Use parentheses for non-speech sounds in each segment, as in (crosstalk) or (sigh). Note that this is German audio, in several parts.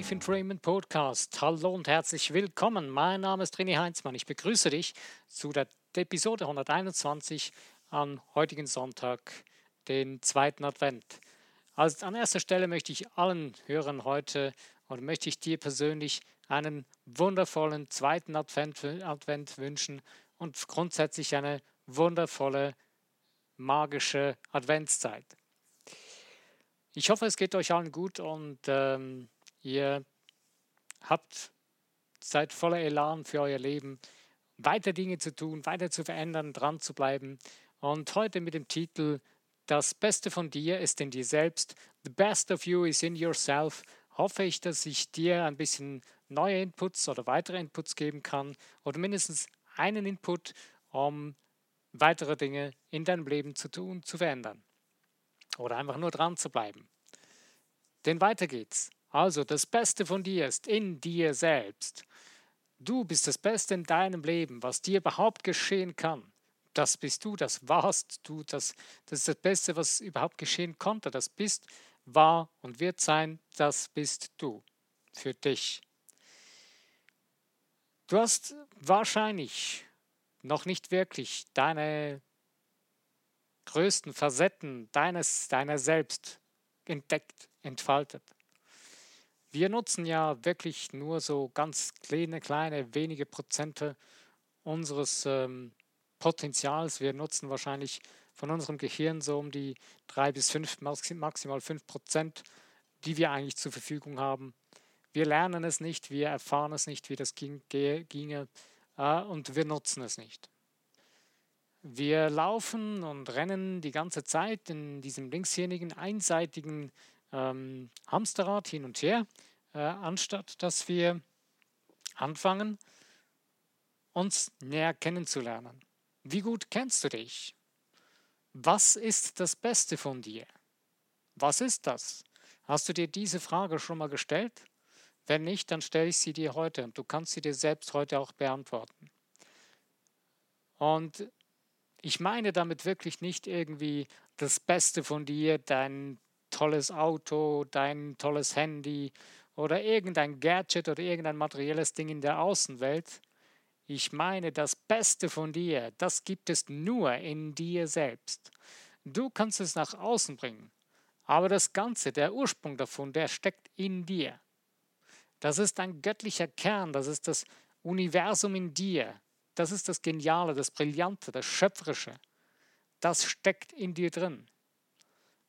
Life Entrainment Podcast. Hallo und herzlich willkommen. Mein Name ist René Heinzmann. Ich begrüße dich zu der Episode 121 am heutigen Sonntag, den zweiten Advent. Also an erster Stelle möchte ich allen Hörern heute und möchte ich dir persönlich einen wundervollen zweiten Advent, Advent wünschen und grundsätzlich eine wundervolle, magische Adventszeit. Ich hoffe, es geht euch allen gut und ähm, ihr habt, seid voller Elan für euer Leben, weiter Dinge zu tun, weiter zu verändern, dran zu bleiben. Und heute mit dem Titel Das Beste von dir ist in dir selbst. The best of you is in yourself. Hoffe ich, dass ich dir ein bisschen neue Inputs oder weitere Inputs geben kann oder mindestens einen Input, um weitere Dinge in deinem Leben zu tun, zu verändern oder einfach nur dran zu bleiben. Denn weiter geht's. Also, das Beste von dir ist in dir selbst. Du bist das Beste in deinem Leben, was dir überhaupt geschehen kann. Das bist du, das warst du, das, das ist das Beste, was überhaupt geschehen konnte. Das bist, war und wird sein, das bist du für dich. Du hast wahrscheinlich noch nicht wirklich deine größten Facetten deines, deiner selbst entdeckt, entfaltet. Wir nutzen ja wirklich nur so ganz kleine, kleine, wenige Prozente unseres ähm, Potenzials. Wir nutzen wahrscheinlich von unserem Gehirn so um die drei bis fünf, maximal fünf Prozent, die wir eigentlich zur Verfügung haben. Wir lernen es nicht, wir erfahren es nicht, wie das ging, ginge äh, und wir nutzen es nicht. Wir laufen und rennen die ganze Zeit in diesem linksjährigen, einseitigen ähm, Hamsterrad hin und her, äh, anstatt dass wir anfangen, uns näher kennenzulernen. Wie gut kennst du dich? Was ist das Beste von dir? Was ist das? Hast du dir diese Frage schon mal gestellt? Wenn nicht, dann stelle ich sie dir heute und du kannst sie dir selbst heute auch beantworten. Und ich meine damit wirklich nicht irgendwie das Beste von dir, dein tolles Auto, dein tolles Handy oder irgendein Gadget oder irgendein materielles Ding in der Außenwelt. Ich meine das Beste von dir, das gibt es nur in dir selbst. Du kannst es nach außen bringen, aber das Ganze, der Ursprung davon, der steckt in dir. Das ist ein göttlicher Kern, das ist das Universum in dir, das ist das Geniale, das Brillante, das Schöpferische. Das steckt in dir drin.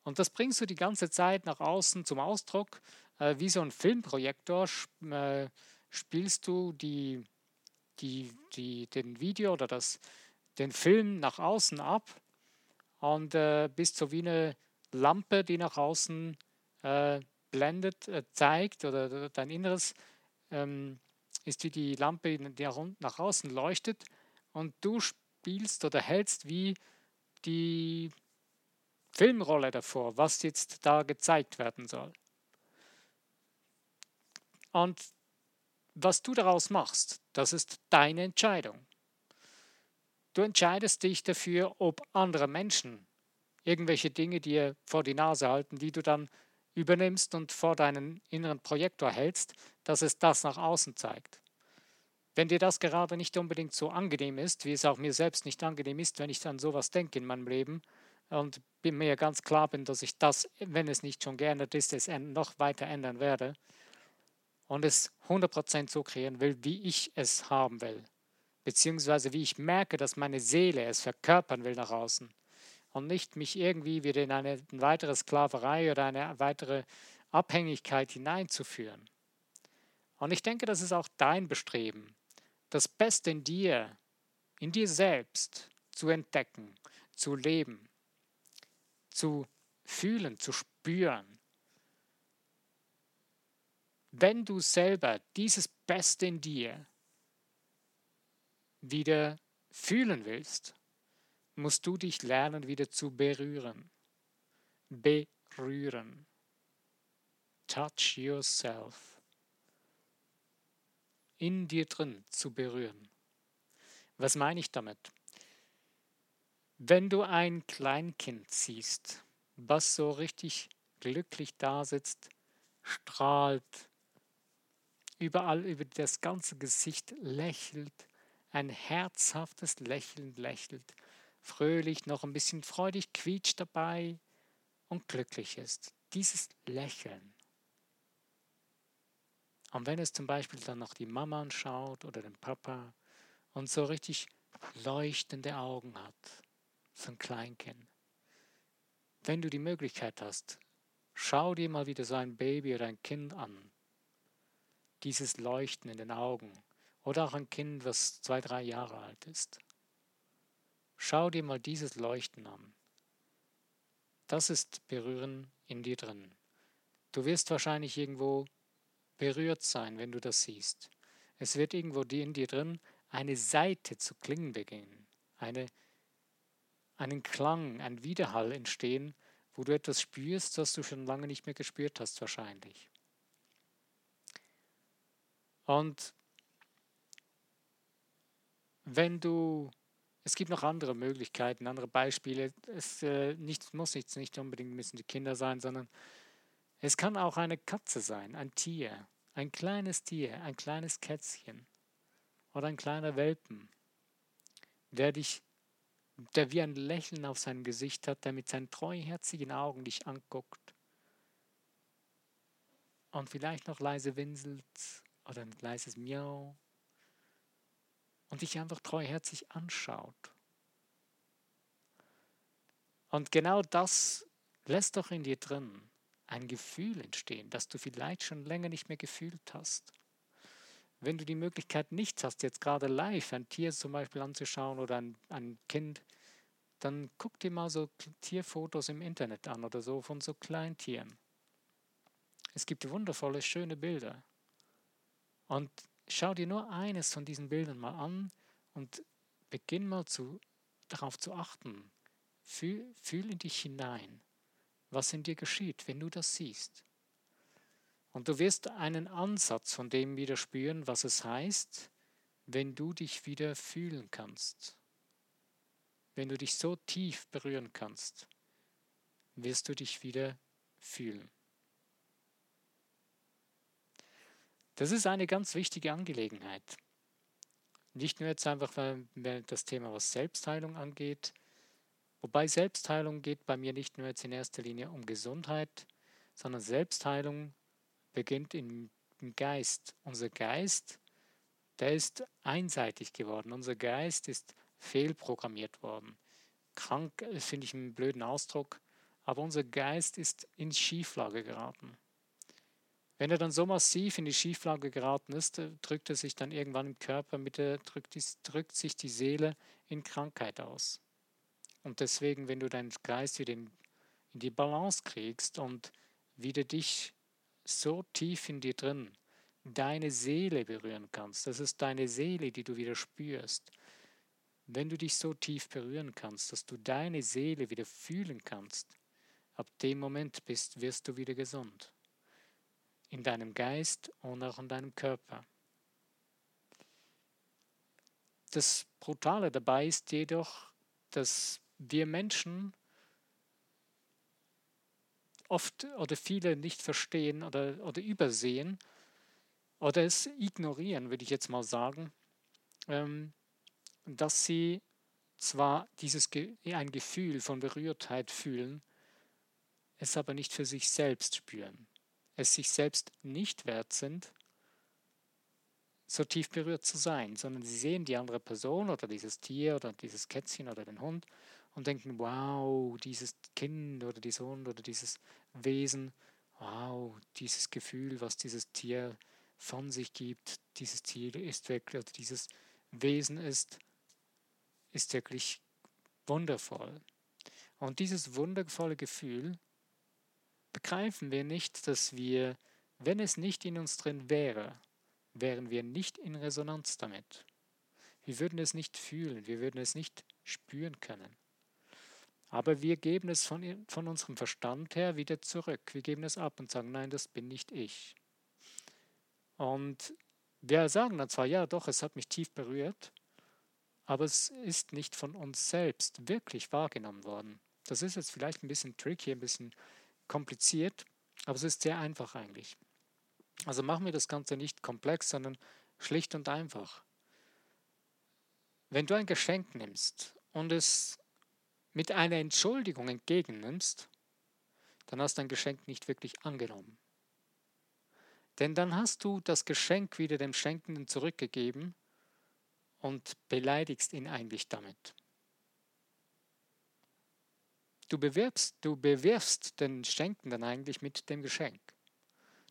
Und das bringst du die ganze Zeit nach außen zum Ausdruck. Äh, wie so ein Filmprojektor äh, spielst du die, die, die, den Video oder das, den Film nach außen ab und äh, bist so wie eine Lampe, die nach außen äh, blendet, äh, zeigt oder dein Inneres ähm, ist wie die Lampe, die nach außen leuchtet und du spielst oder hältst wie die Filmrolle davor, was jetzt da gezeigt werden soll. Und was du daraus machst, das ist deine Entscheidung. Du entscheidest dich dafür, ob andere Menschen irgendwelche Dinge dir vor die Nase halten, die du dann übernimmst und vor deinen inneren Projektor hältst, dass es das nach außen zeigt. Wenn dir das gerade nicht unbedingt so angenehm ist, wie es auch mir selbst nicht angenehm ist, wenn ich an sowas denke in meinem Leben und bin mir ganz klar bin, dass ich das, wenn es nicht schon geändert ist, es noch weiter ändern werde und es 100% so kreieren will, wie ich es haben will, beziehungsweise wie ich merke, dass meine Seele es verkörpern will nach außen und nicht mich irgendwie wieder in eine weitere Sklaverei oder eine weitere Abhängigkeit hineinzuführen. Und ich denke, das ist auch dein Bestreben, das Beste in dir, in dir selbst zu entdecken, zu leben, zu fühlen, zu spüren. Wenn du selber dieses Beste in dir wieder fühlen willst, musst du dich lernen, wieder zu berühren. Berühren. Touch yourself. In dir drin zu berühren. Was meine ich damit? Wenn du ein Kleinkind siehst, was so richtig glücklich da sitzt, strahlt, überall über das ganze Gesicht lächelt, ein herzhaftes Lächeln lächelt, fröhlich, noch ein bisschen freudig quietscht dabei und glücklich ist. Dieses Lächeln. Und wenn es zum Beispiel dann noch die Mama anschaut oder den Papa und so richtig leuchtende Augen hat, ein Kleinkind. Wenn du die Möglichkeit hast, schau dir mal wieder so ein Baby oder ein Kind an. Dieses Leuchten in den Augen. Oder auch ein Kind, was zwei, drei Jahre alt ist. Schau dir mal dieses Leuchten an. Das ist Berühren in dir drin. Du wirst wahrscheinlich irgendwo berührt sein, wenn du das siehst. Es wird irgendwo in dir drin eine Seite zu klingen beginnen, eine, einen Klang, ein Widerhall entstehen, wo du etwas spürst, das du schon lange nicht mehr gespürt hast wahrscheinlich. Und wenn du, es gibt noch andere Möglichkeiten, andere Beispiele, es äh, nicht, muss nicht, nicht unbedingt müssen die Kinder sein, sondern es kann auch eine Katze sein, ein Tier, ein kleines Tier, ein kleines Kätzchen oder ein kleiner Welpen, der dich, der wie ein Lächeln auf seinem Gesicht hat, der mit seinen treuherzigen Augen dich anguckt und vielleicht noch leise winselt oder ein leises Miau und dich einfach treuherzig anschaut. Und genau das lässt doch in dir drin ein Gefühl entstehen, das du vielleicht schon länger nicht mehr gefühlt hast. Wenn du die Möglichkeit nicht hast, jetzt gerade live ein Tier zum Beispiel anzuschauen oder ein, ein Kind, dann guck dir mal so Tierfotos im Internet an oder so von so Kleintieren. Es gibt wundervolle, schöne Bilder. Und schau dir nur eines von diesen Bildern mal an und beginn mal zu, darauf zu achten. Fühl, fühl in dich hinein was in dir geschieht, wenn du das siehst. Und du wirst einen Ansatz von dem wieder spüren, was es heißt, wenn du dich wieder fühlen kannst. Wenn du dich so tief berühren kannst, wirst du dich wieder fühlen. Das ist eine ganz wichtige Angelegenheit. Nicht nur jetzt einfach, weil das Thema, was Selbstheilung angeht, Wobei Selbstheilung geht bei mir nicht nur jetzt in erster Linie um Gesundheit, sondern Selbstheilung beginnt im, Geist. Unser Geist, der ist einseitig geworden. Unser Geist ist fehlprogrammiert worden. Krank äh, finde ich einen blöden Ausdruck, aber unser Geist ist in Schieflage geraten. Wenn er dann so massiv in die Schieflage geraten ist, äh, drückt er sich dann irgendwann im Körper, mit der, drückt, drückt sich die Seele in Krankheit aus. Und deswegen, wenn du deinen Geist wieder in, in die Balance kriegst und wieder dich so tief in dir drin, deine Seele berühren kannst, das ist deine Seele, die du wieder spürst. Wenn du dich so tief berühren kannst, dass du deine Seele wieder fühlen kannst, ab dem Moment bist, wirst du wieder gesund. In deinem Geist und auch in deinem Körper. Das Brutale dabei ist jedoch, dass wir Menschen oft oder viele nicht verstehen oder, oder übersehen oder es ignorieren, würde ich jetzt mal sagen, ähm, dass sie zwar dieses ein Gefühl von Berührtheit fühlen, es aber nicht für sich selbst spüren, es sich selbst nicht wert sind, so tief berührt zu sein, sondern sie sehen die andere Person oder dieses Tier oder dieses Kätzchen oder den Hund und denken, wow, dieses Kind oder dieser Hund oder dieses Wesen, wow, dieses Gefühl, was dieses Tier von sich gibt, dieses Tier ist wirklich, oder dieses Wesen ist, ist wirklich wundervoll. Und dieses wundervolle Gefühl begreifen wir nicht, dass wir, wenn es nicht in uns drin wäre, wären wir nicht in Resonanz damit. Wir würden es nicht fühlen, wir würden es nicht spüren können. Aber wir geben es von, von unserem Verstand her wieder zurück. Wir geben es ab und sagen, nein, das bin nicht ich. Und wir sagen dann zwar, ja, doch, es hat mich tief berührt, aber es ist nicht von uns selbst wirklich wahrgenommen worden. Das ist jetzt vielleicht ein bisschen tricky, ein bisschen kompliziert, aber es ist sehr einfach eigentlich. Also machen wir das Ganze nicht komplex, sondern schlicht und einfach. Wenn du ein Geschenk nimmst und es mit einer Entschuldigung entgegennimmst, dann hast du ein Geschenk nicht wirklich angenommen. Denn dann hast du das Geschenk wieder dem Schenkenden zurückgegeben und beleidigst ihn eigentlich damit. Du bewirbst, du bewirfst den Schenkenden eigentlich mit dem Geschenk.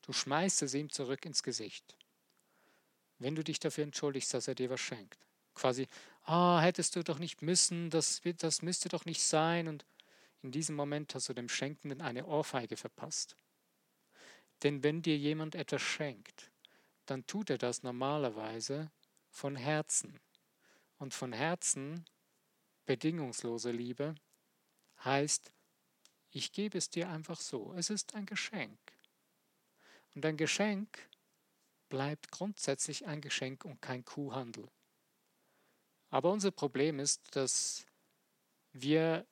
Du schmeißt es ihm zurück ins Gesicht. Wenn du dich dafür entschuldigst, dass er dir was schenkt. Quasi, ah, hättest du doch nicht müssen, das, das müsste doch nicht sein. Und in diesem Moment hast du dem Schenkenden eine Ohrfeige verpasst. Denn wenn dir jemand etwas schenkt, dann tut er das normalerweise von Herzen. Und von Herzen, bedingungslose Liebe, heißt, ich gebe es dir einfach so. Es ist ein Geschenk. Und ein Geschenk bleibt grundsätzlich ein Geschenk und kein Kuhhandel. Aber unser Problem ist, dass wir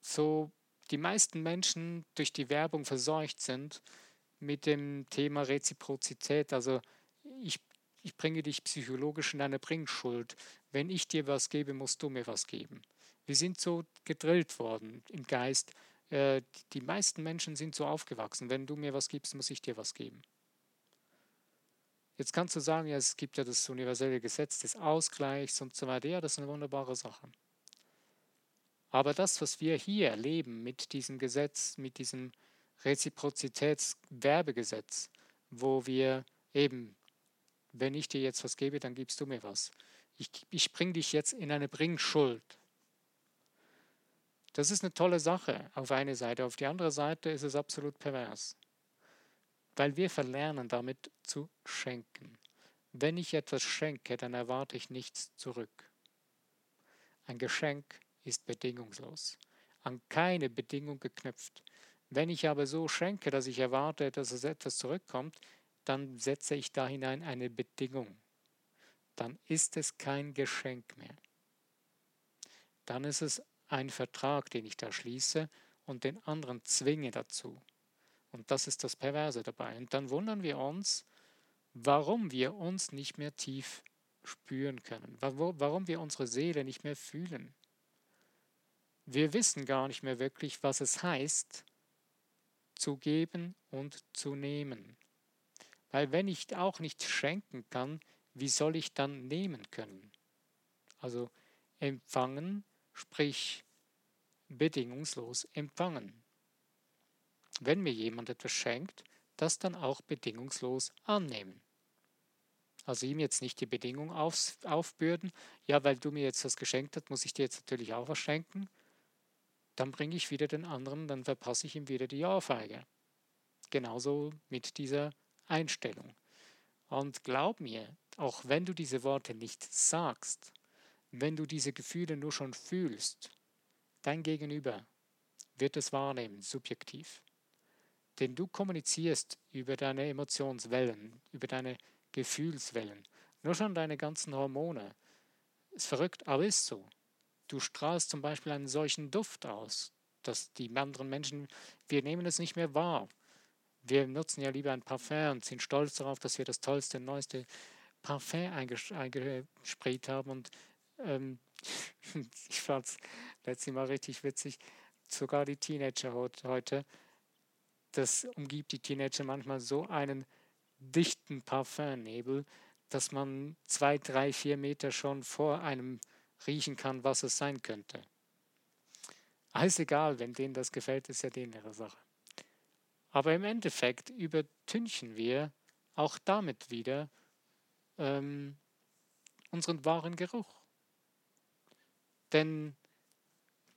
so die meisten Menschen durch die Werbung verseucht sind mit dem Thema Reziprozität. Also ich, ich bringe dich psychologisch in eine Bringschuld. Wenn ich dir was gebe, musst du mir was geben. Wir sind so gedrillt worden im Geist. Äh, die meisten Menschen sind so aufgewachsen. Wenn du mir was gibst, muss ich dir was geben. Jetzt kannst du sagen, ja, es gibt ja das universelle Gesetz des Ausgleichs und so weiter. Ja, das ist eine wunderbare Sache. Aber das, was wir hier erleben mit diesem Gesetz, mit diesem Reziprozitätswerbegesetz, wo wir eben, wenn ich dir jetzt was gebe, dann gibst du mir was. Ich, ich bringe dich jetzt in eine Bringschuld. Das ist eine tolle Sache auf eine Seite. Auf die andere Seite ist es absolut pervers. Weil wir verlernen damit zu schenken. Wenn ich etwas schenke, dann erwarte ich nichts zurück. Ein Geschenk ist bedingungslos, an keine Bedingung geknüpft. Wenn ich aber so schenke, dass ich erwarte, dass es etwas zurückkommt, dann setze ich da hinein eine Bedingung. Dann ist es kein Geschenk mehr. Dann ist es ein Vertrag, den ich da schließe und den anderen zwinge dazu. Und das ist das Perverse dabei. Und dann wundern wir uns, warum wir uns nicht mehr tief spüren können, warum wir unsere Seele nicht mehr fühlen. Wir wissen gar nicht mehr wirklich, was es heißt, zu geben und zu nehmen. Weil wenn ich auch nicht schenken kann, wie soll ich dann nehmen können? Also empfangen sprich bedingungslos empfangen. Wenn mir jemand etwas schenkt, das dann auch bedingungslos annehmen. Also ihm jetzt nicht die Bedingung auf, aufbürden, ja, weil du mir jetzt was geschenkt hast, muss ich dir jetzt natürlich auch was schenken. Dann bringe ich wieder den anderen, dann verpasse ich ihm wieder die Ohrfeige. Genauso mit dieser Einstellung. Und glaub mir, auch wenn du diese Worte nicht sagst, wenn du diese Gefühle nur schon fühlst, dein Gegenüber wird es wahrnehmen, subjektiv. Denn du kommunizierst über deine Emotionswellen, über deine Gefühlswellen, nur schon deine ganzen Hormone. Ist verrückt, aber ist so. Du strahlst zum Beispiel einen solchen Duft aus, dass die anderen Menschen, wir nehmen es nicht mehr wahr. Wir nutzen ja lieber ein Parfum und sind stolz darauf, dass wir das tollste, neueste Parfum eingesprayt haben und ähm, (laughs) ich fand es letztlich mal richtig witzig. Sogar die Teenager heute, das umgibt die Teenager manchmal so einen dichten Parfumnebel, dass man zwei, drei, vier Meter schon vor einem riechen kann, was es sein könnte. Alles egal, wenn denen das gefällt, ist ja denen ihre Sache. Aber im Endeffekt übertünchen wir auch damit wieder ähm, unseren wahren Geruch. Denn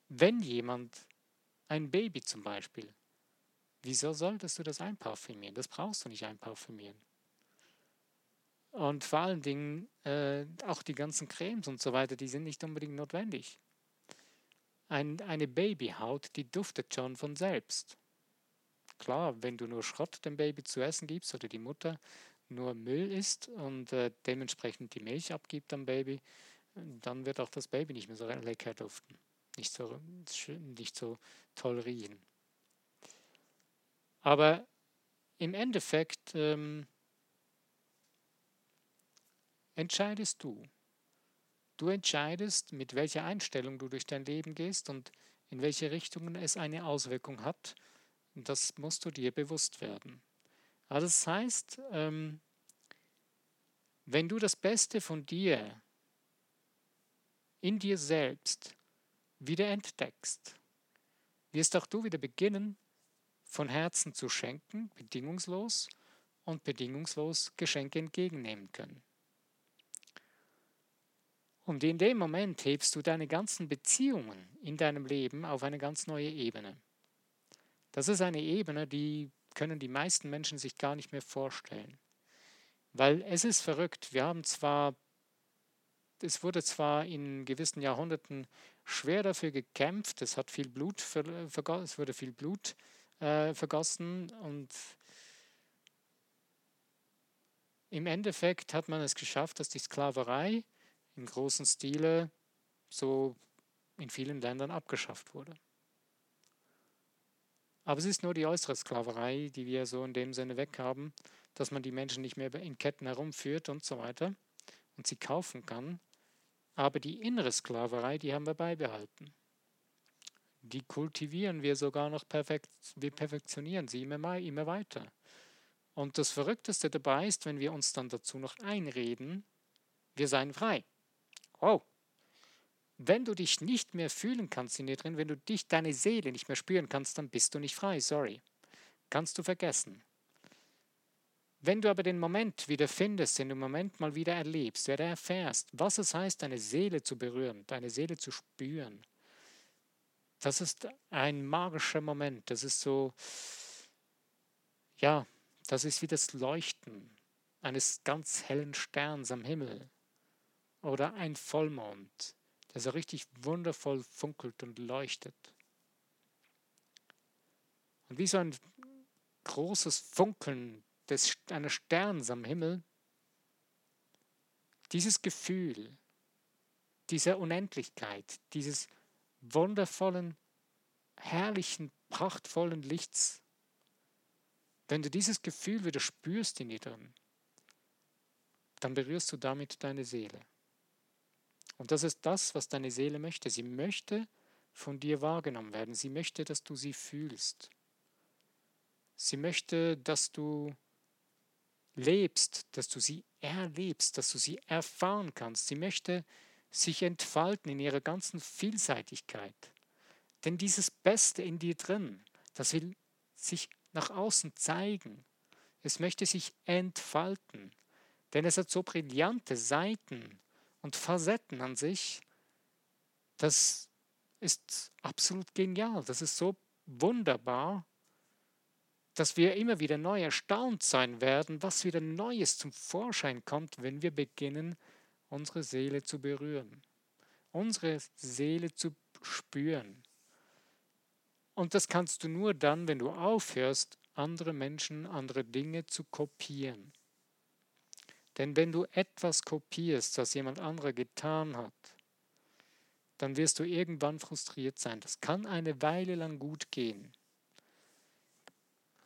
wenn jemand, ein Baby zum Beispiel, wieso solltest du das einparfümieren? Das brauchst du nicht einparfümieren. Und vor allen Dingen äh, auch die ganzen Cremes und so weiter, die sind nicht unbedingt notwendig. Ein, eine Babyhaut, die duftet schon von selbst. Klar, wenn du nur Schrott dem Baby zu essen gibst oder die Mutter nur Müll isst und äh, dementsprechend die Milch abgibt am Baby, dann wird auch das Baby nicht mehr so lecker duften, nicht so, nicht so toll riechen. Aber im Endeffekt ähm, entscheidest du. Du entscheidest, mit welcher Einstellung du durch dein Leben gehst und in welche Richtungen es eine Auswirkung hat. Das musst du dir bewusst werden. Also das heißt, ähm, wenn du das Beste von dir in dir selbst wieder entdeckst, wirst auch du wieder beginnen, von Herzen zu schenken, bedingungslos und bedingungslos Geschenke entgegennehmen können. Und in dem Moment hebst du deine ganzen Beziehungen in deinem Leben auf eine ganz neue Ebene. Das ist eine Ebene, die können die meisten Menschen sich gar nicht mehr vorstellen. Weil es ist verrückt. Wir haben zwar, es wurde zwar in gewissen Jahrhunderten schwer dafür gekämpft, es hat viel Blut, es wurde viel Blut äh, vergossen und im Endeffekt hat man es geschafft, dass die Sklaverei im großen Stile so in vielen Ländern abgeschafft wurde. Aber es ist nur die äußere Sklaverei, die wir so in dem Sinne weghaben, dass man die Menschen nicht mehr in Ketten herumführt und so weiter und sie kaufen kann. Aber die innere Sklaverei, die haben wir beibehalten. Die kultivieren wir sogar noch perfekt, wir perfektionieren sie immer, immer weiter. Und das Verrückteste dabei ist, wenn wir uns dann dazu noch einreden, wir seien frei. Oh, wenn du dich nicht mehr fühlen kannst in dir drin, wenn du dich, deine Seele nicht mehr spüren kannst, dann bist du nicht frei, sorry. Kannst du vergessen. Wenn du aber den Moment wieder findest, den Moment mal wieder erlebst, wieder erfährst, was es heißt, deine Seele zu berühren, deine Seele zu spüren, das ist ein magischer Moment. Das ist so, ja, das ist wie das Leuchten eines ganz hellen Sterns am Himmel oder ein Vollmond, der so richtig wundervoll funkelt und leuchtet. Und wie so ein großes Funkeln des, eines Sterns am Himmel, dieses Gefühl dieser Unendlichkeit, dieses wundervollen, herrlichen, prachtvollen Lichts, wenn du dieses Gefühl wieder spürst in dir drin, dann berührst du damit deine Seele. Und das ist das, was deine Seele möchte. Sie möchte von dir wahrgenommen werden. Sie möchte, dass du sie fühlst. Sie möchte, dass du lebst, dass du sie erlebst, dass du sie erfahren kannst. Sie möchte sich entfalten in ihrer ganzen Vielseitigkeit. Denn dieses Beste in dir drin, das will sich nach außen zeigen. Es möchte sich entfalten. Denn es hat so brillante Seiten und Facetten an sich, das ist absolut genial. Das ist so wunderbar, dass wir immer wieder neu erstaunt sein werden, was wieder Neues zum Vorschein kommt, wenn wir beginnen, unsere Seele zu berühren, unsere Seele zu spüren. Und das kannst du nur dann, wenn du aufhörst, andere Menschen, andere Dinge zu kopieren. Denn wenn du etwas kopierst, was jemand anderer getan hat, dann wirst du irgendwann frustriert sein. Das kann eine Weile lang gut gehen.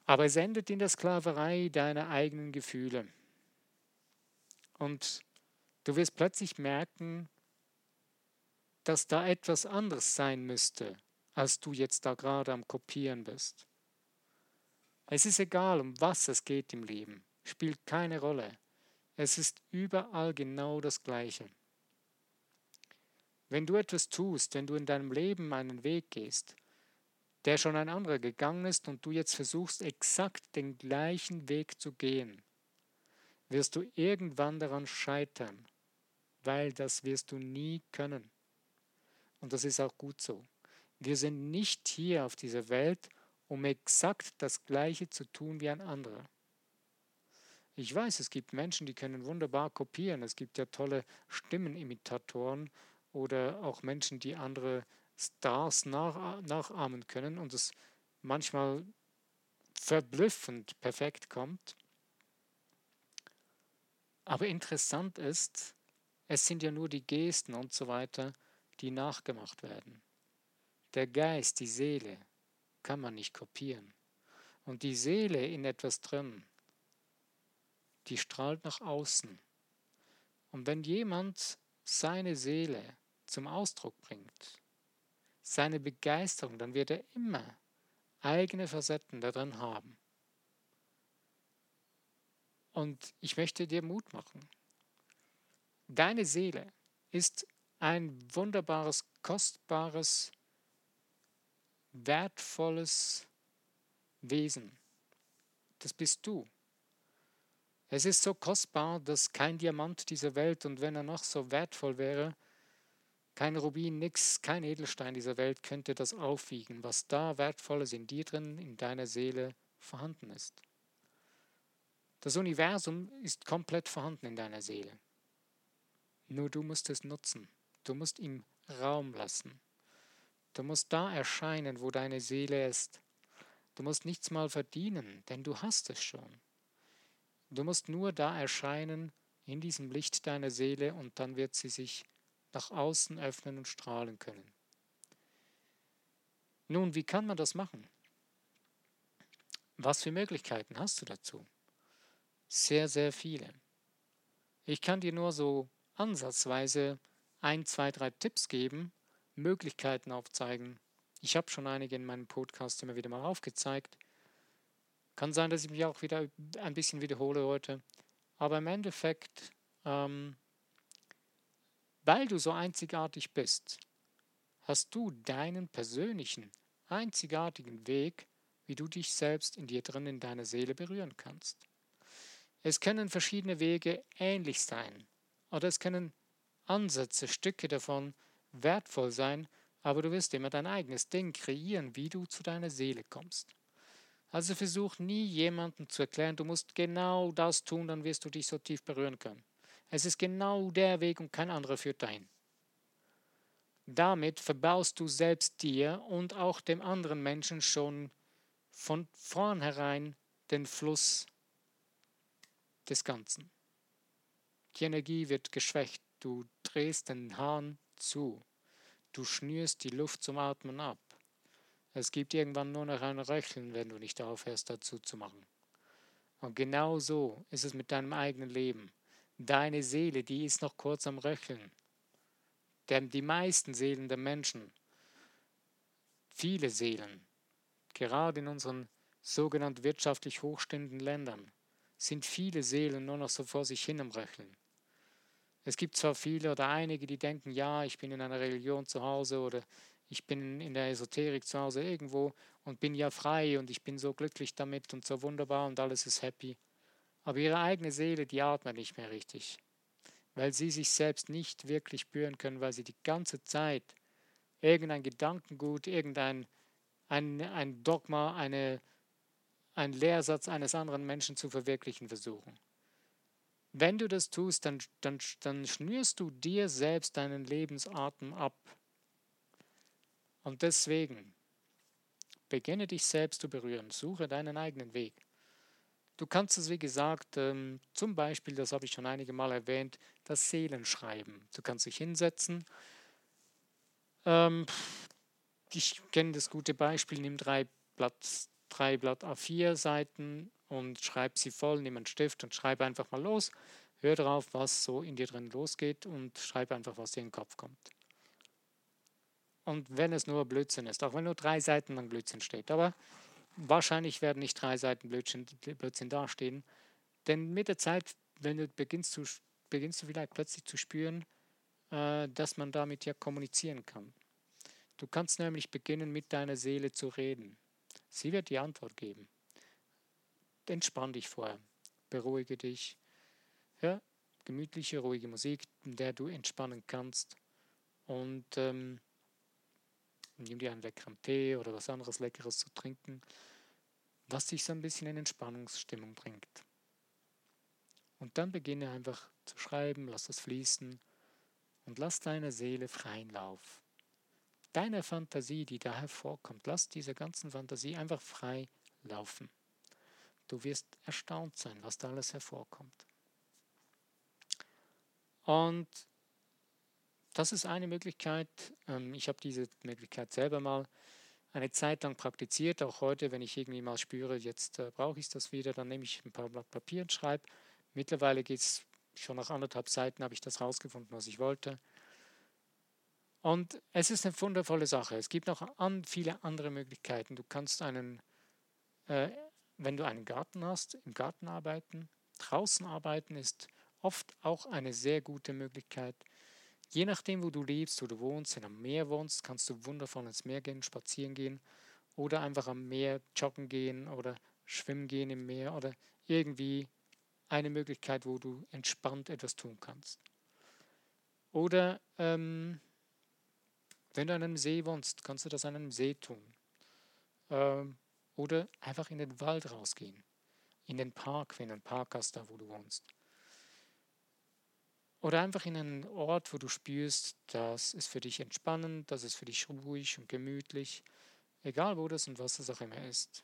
Aber es endet in der Sklaverei deiner eigenen Gefühle. Und du wirst plötzlich merken, dass da etwas anderes sein müsste, als du jetzt da gerade am Kopieren bist. Es ist egal, um was es geht im Leben, spielt keine Rolle. Es ist überall genau das Gleiche. Wenn du etwas tust, wenn du in deinem Leben einen Weg gehst, der schon ein anderer gegangen ist und du jetzt versuchst, exakt den gleichen Weg zu gehen, wirst du irgendwann daran scheitern, weil das wirst du nie können. Und das ist auch gut so. Wir sind nicht hier auf dieser Welt, um exakt das Gleiche zu tun wie ein anderer. Ich weiß, es gibt Menschen, die können wunderbar kopieren. Es gibt ja tolle Stimmenimitatoren oder auch Menschen, die andere Stars nach, nachahmen können und es manchmal verblüffend perfekt kommt. Aber interessant ist, es sind ja nur die Gesten und so weiter, die nachgemacht werden. Der Geist, die Seele kann man nicht kopieren. Und die Seele in etwas drin, die strahlt nach außen. Und wenn jemand seine Seele zum Ausdruck bringt, seine Begeisterung, dann wird er immer eigene Facetten darin haben. Und ich möchte dir Mut machen. Deine Seele ist ein wunderbares, kostbares, wertvolles Wesen. Das bist du. Es ist so kostbar, dass kein Diamant dieser Welt und wenn er noch so wertvoll wäre, kein Rubin, nix, kein Edelstein dieser Welt könnte das aufwiegen, was da wertvolles in dir drin, in deiner Seele vorhanden ist. Das Universum ist komplett vorhanden in deiner Seele. Nur du musst es nutzen. Du musst ihm Raum lassen. Du musst da erscheinen, wo deine Seele ist. Du musst nichts mal verdienen, denn du hast es schon. Du musst nur da erscheinen in diesem Licht deiner Seele und dann wird sie sich nach außen öffnen und strahlen können. Nun, wie kann man das machen? Was für Möglichkeiten hast du dazu? Sehr, sehr viele. Ich kann dir nur so ansatzweise ein, zwei, drei Tipps geben, Möglichkeiten aufzeigen. Ich habe schon einige in meinem Podcast immer wieder mal aufgezeigt. Kann sein, dass ich mich auch wieder ein bisschen wiederhole heute. Aber im Endeffekt, ähm, weil du so einzigartig bist, hast du deinen persönlichen, einzigartigen Weg, wie du dich selbst in dir drin in deiner Seele berühren kannst. Es können verschiedene Wege ähnlich sein oder es können Ansätze, Stücke davon wertvoll sein, aber du wirst immer dein eigenes Ding kreieren, wie du zu deiner Seele kommst. Also versuch nie jemandem zu erklären, du musst genau das tun, dann wirst du dich so tief berühren können. Es ist genau der Weg und kein anderer führt dahin. Damit verbaust du selbst dir und auch dem anderen Menschen schon von vornherein den Fluss des Ganzen. Die Energie wird geschwächt, du drehst den Hahn zu, du schnürst die Luft zum Atmen ab. Es gibt irgendwann nur noch ein Röcheln, wenn du nicht aufhörst, dazu zu machen. Und genau so ist es mit deinem eigenen Leben. Deine Seele, die ist noch kurz am Röcheln. Denn die meisten Seelen der Menschen, viele Seelen, gerade in unseren sogenannten wirtschaftlich hochstehenden Ländern, sind viele Seelen nur noch so vor sich hin am Röcheln. Es gibt zwar viele oder einige, die denken, ja, ich bin in einer Religion zu Hause oder ich bin in der Esoterik zu Hause irgendwo und bin ja frei und ich bin so glücklich damit und so wunderbar und alles ist happy. Aber ihre eigene Seele, die atmet nicht mehr richtig, weil sie sich selbst nicht wirklich spüren können, weil sie die ganze Zeit irgendein Gedankengut, irgendein ein, ein Dogma, eine, ein Lehrsatz eines anderen Menschen zu verwirklichen versuchen. Wenn du das tust, dann, dann, dann schnürst du dir selbst deinen Lebensatem ab. Und deswegen beginne dich selbst zu berühren, suche deinen eigenen Weg. Du kannst es, wie gesagt, ähm, zum Beispiel, das habe ich schon einige Mal erwähnt, das Seelenschreiben. Du kannst dich hinsetzen. Ähm, ich kenne das gute Beispiel, nimm drei Blatt, drei Blatt A4 Seiten und schreib sie voll, nimm einen Stift und schreib einfach mal los. Hör drauf, was so in dir drin losgeht und schreib einfach, was dir in den Kopf kommt. Und wenn es nur Blödsinn ist, auch wenn nur drei Seiten lang Blödsinn steht, aber wahrscheinlich werden nicht drei Seiten Blödsinn, Blödsinn dastehen, denn mit der Zeit, wenn du beginnst, zu, beginnst du vielleicht plötzlich zu spüren, äh, dass man damit ja kommunizieren kann. Du kannst nämlich beginnen, mit deiner Seele zu reden. Sie wird die Antwort geben. Entspann dich vorher, beruhige dich, hör gemütliche, ruhige Musik, in der du entspannen kannst und ähm, nimm dir einen leckeren Tee oder was anderes Leckeres zu trinken, was dich so ein bisschen in Entspannungsstimmung bringt. Und dann beginne einfach zu schreiben, lass es fließen und lass deine Seele freien Lauf. Deine Fantasie, die da hervorkommt, lass diese ganzen Fantasie einfach frei laufen. Du wirst erstaunt sein, was da alles hervorkommt. Und das ist eine Möglichkeit. Ähm, ich habe diese Möglichkeit selber mal eine Zeit lang praktiziert, auch heute, wenn ich irgendwie mal spüre, jetzt äh, brauche ich das wieder, dann nehme ich ein paar Blatt Papier und schreibe. Mittlerweile geht es schon nach anderthalb Seiten, habe ich das rausgefunden, was ich wollte. Und es ist eine wundervolle Sache. Es gibt noch an, viele andere Möglichkeiten. Du kannst einen, äh, wenn du einen Garten hast, im Garten arbeiten. Draußen arbeiten ist oft auch eine sehr gute Möglichkeit. Je nachdem, wo du lebst, wo du wohnst, wenn du am Meer wohnst, kannst du wundervoll ins Meer gehen, spazieren gehen oder einfach am Meer joggen gehen oder schwimmen gehen im Meer oder irgendwie eine Möglichkeit, wo du entspannt etwas tun kannst. Oder ähm, wenn du an einem See wohnst, kannst du das an einem See tun. Ähm, oder einfach in den Wald rausgehen, in den Park, wenn einen Park hast, da wo du wohnst. Oder einfach in einen Ort, wo du spürst, das ist für dich entspannend, das ist für dich ruhig und gemütlich, egal wo das und was das auch immer ist.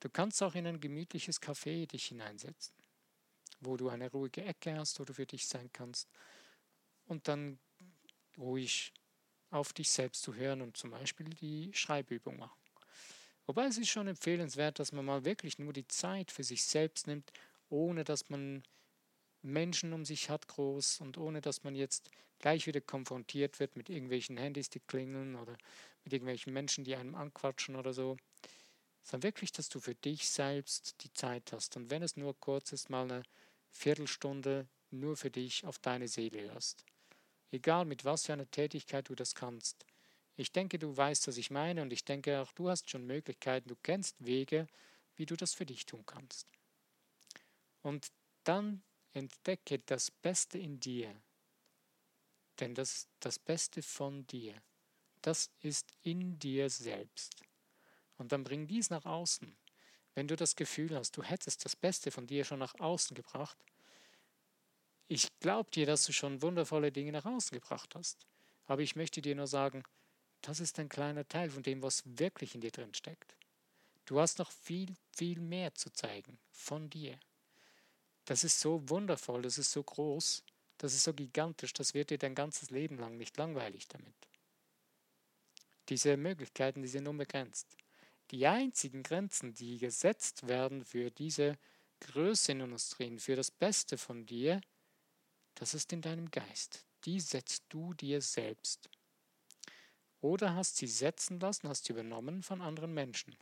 Du kannst auch in ein gemütliches Café dich hineinsetzen, wo du eine ruhige Ecke hast, wo du für dich sein kannst und dann ruhig auf dich selbst zu hören und zum Beispiel die Schreibübung machen. Wobei es ist schon empfehlenswert, dass man mal wirklich nur die Zeit für sich selbst nimmt, ohne dass man Menschen um sich hat groß und ohne dass man jetzt gleich wieder konfrontiert wird mit irgendwelchen Handys, die klingeln oder mit irgendwelchen Menschen, die einem anquatschen oder so, sondern wirklich, dass du für dich selbst die Zeit hast. Und wenn es nur kurz ist, mal eine Viertelstunde nur für dich auf deine Seele hast. Egal mit was für einer Tätigkeit du das kannst. Ich denke, du weißt, was ich meine und ich denke auch, du hast schon Möglichkeiten, du kennst Wege, wie du das für dich tun kannst. Und dann Entdecke das Beste in dir. Denn das, das Beste von dir, das ist in dir selbst. Und dann bring dies nach außen. Wenn du das Gefühl hast, du hättest das Beste von dir schon nach außen gebracht, ich glaube dir, dass du schon wundervolle Dinge nach außen gebracht hast. Aber ich möchte dir nur sagen, das ist ein kleiner Teil von dem, was wirklich in dir drin steckt. Du hast noch viel, viel mehr zu zeigen von dir. Das ist so wundervoll, das ist so groß, das ist so gigantisch, das wird dir dein ganzes Leben lang nicht langweilig damit. Diese Möglichkeiten, die sind unbegrenzt. Die einzigen Grenzen, die gesetzt werden für diese Größe in Industrien, für das Beste von dir, das ist in deinem Geist. Die setzt du dir selbst. Oder hast sie setzen lassen, hast sie übernommen von anderen Menschen.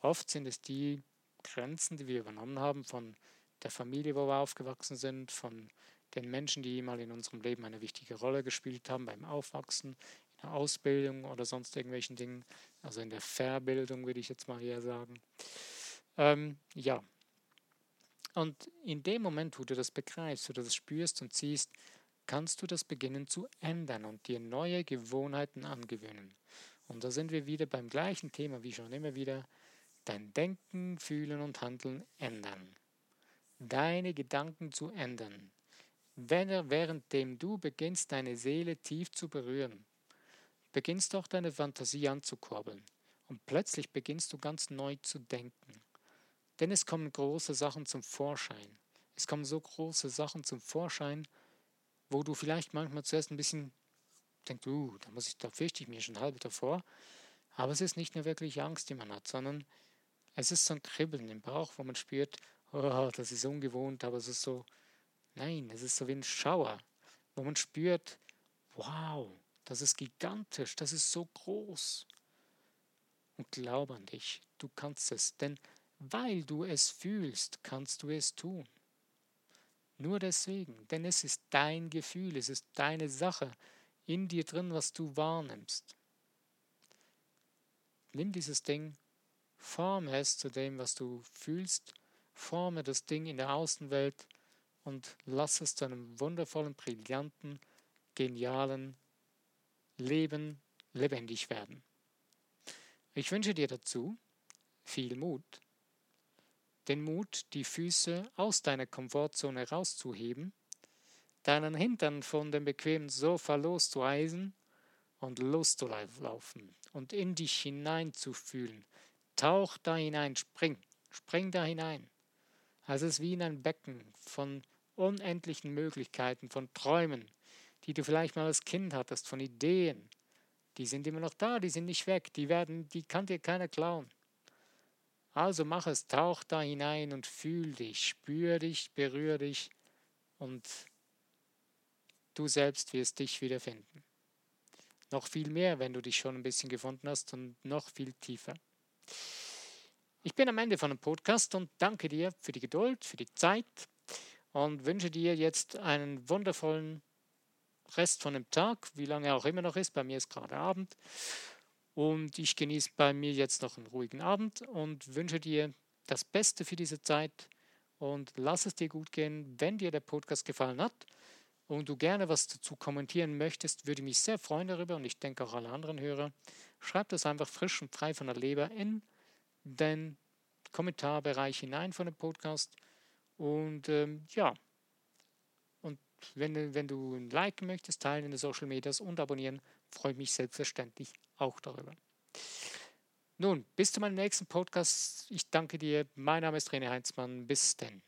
Oft sind es die Grenzen, die wir übernommen haben von der Familie, wo wir aufgewachsen sind, von den Menschen, die mal in unserem Leben eine wichtige Rolle gespielt haben beim Aufwachsen, in der Ausbildung oder sonst irgendwelchen Dingen, also in der Verbildung würde ich jetzt mal eher sagen. Ähm, ja. Und in dem Moment, wo du das begreifst, wo du das spürst und siehst, kannst du das beginnen zu ändern und dir neue Gewohnheiten angewöhnen. Und da sind wir wieder beim gleichen Thema wie schon immer wieder, dein Denken, Fühlen und Handeln ändern deine Gedanken zu ändern. Wenn er, währenddem du beginnst, deine Seele tief zu berühren, beginnst doch deine Fantasie anzukurbeln und plötzlich beginnst du ganz neu zu denken. Denn es kommen große Sachen zum Vorschein. Es kommen so große Sachen zum Vorschein, wo du vielleicht manchmal zuerst ein bisschen denkst, uh, da muss ich, da fürchte ich mir schon halb davor. Aber es ist nicht nur wirklich Angst, die man hat, sondern es ist so ein Kribbeln im Bauch, wo man spürt, oh, das ist ungewohnt, aber es ist so, nein, es ist so wie ein Schauer, wo man spürt, wow, das ist gigantisch, das ist so groß. Und glaub an dich, du kannst es, denn weil du es fühlst, kannst du es tun. Nur deswegen, denn es ist dein Gefühl, es ist deine Sache in dir drin, was du wahrnimmst. Nimm dieses Ding, forme es zu dem, was du fühlst Forme das Ding in der Außenwelt und lass es zu einem wundervollen, brillanten, genialen Leben lebendig werden. Ich wünsche dir dazu viel Mut. Den Mut, die Füße aus deiner Komfortzone rauszuheben, deinen Hintern von dem bequemen Sofa loszueisen und loszulaufen und in dich hineinzufühlen. Tauch da hinein, spring, spring da hinein. Es ist wie in ein Becken von unendlichen Möglichkeiten, von Träumen, die du vielleicht mal als Kind hattest, von Ideen, Die sind immer noch da, die sind nicht weg, die werden, die kann dir keiner klauen. Also mach es, tauch da hinein und fühl dich, spür dich, berühr dich und du selbst wirst dich wiederfinden. Noch viel mehr, wenn du dich schon ein bisschen gefunden hast und noch viel tiefer. Ich bin am Ende von dem Podcast und danke dir für die Geduld, für die Zeit und wünsche dir jetzt einen wundervollen Rest von dem Tag, wie lange er auch immer noch ist. Bei mir ist gerade Abend. Und ich genieße bei mir jetzt noch einen ruhigen Abend und wünsche dir das Beste für diese Zeit und lass es dir gut gehen. Wenn dir der Podcast gefallen hat und du gerne was dazu kommentieren möchtest, würde ich mich sehr freuen darüber und ich denke auch alle anderen Hörer. Schreib das einfach frisch und frei von der Leber in den Kommentarbereich hinein von dem Podcast. Und ähm, ja, und wenn, wenn du ein Like möchtest, teilen in den Social Medias und abonnieren, freue ich mich selbstverständlich auch darüber. Nun, bis zu meinem nächsten Podcast. Ich danke dir. Mein Name ist René Heinzmann. Bis denn.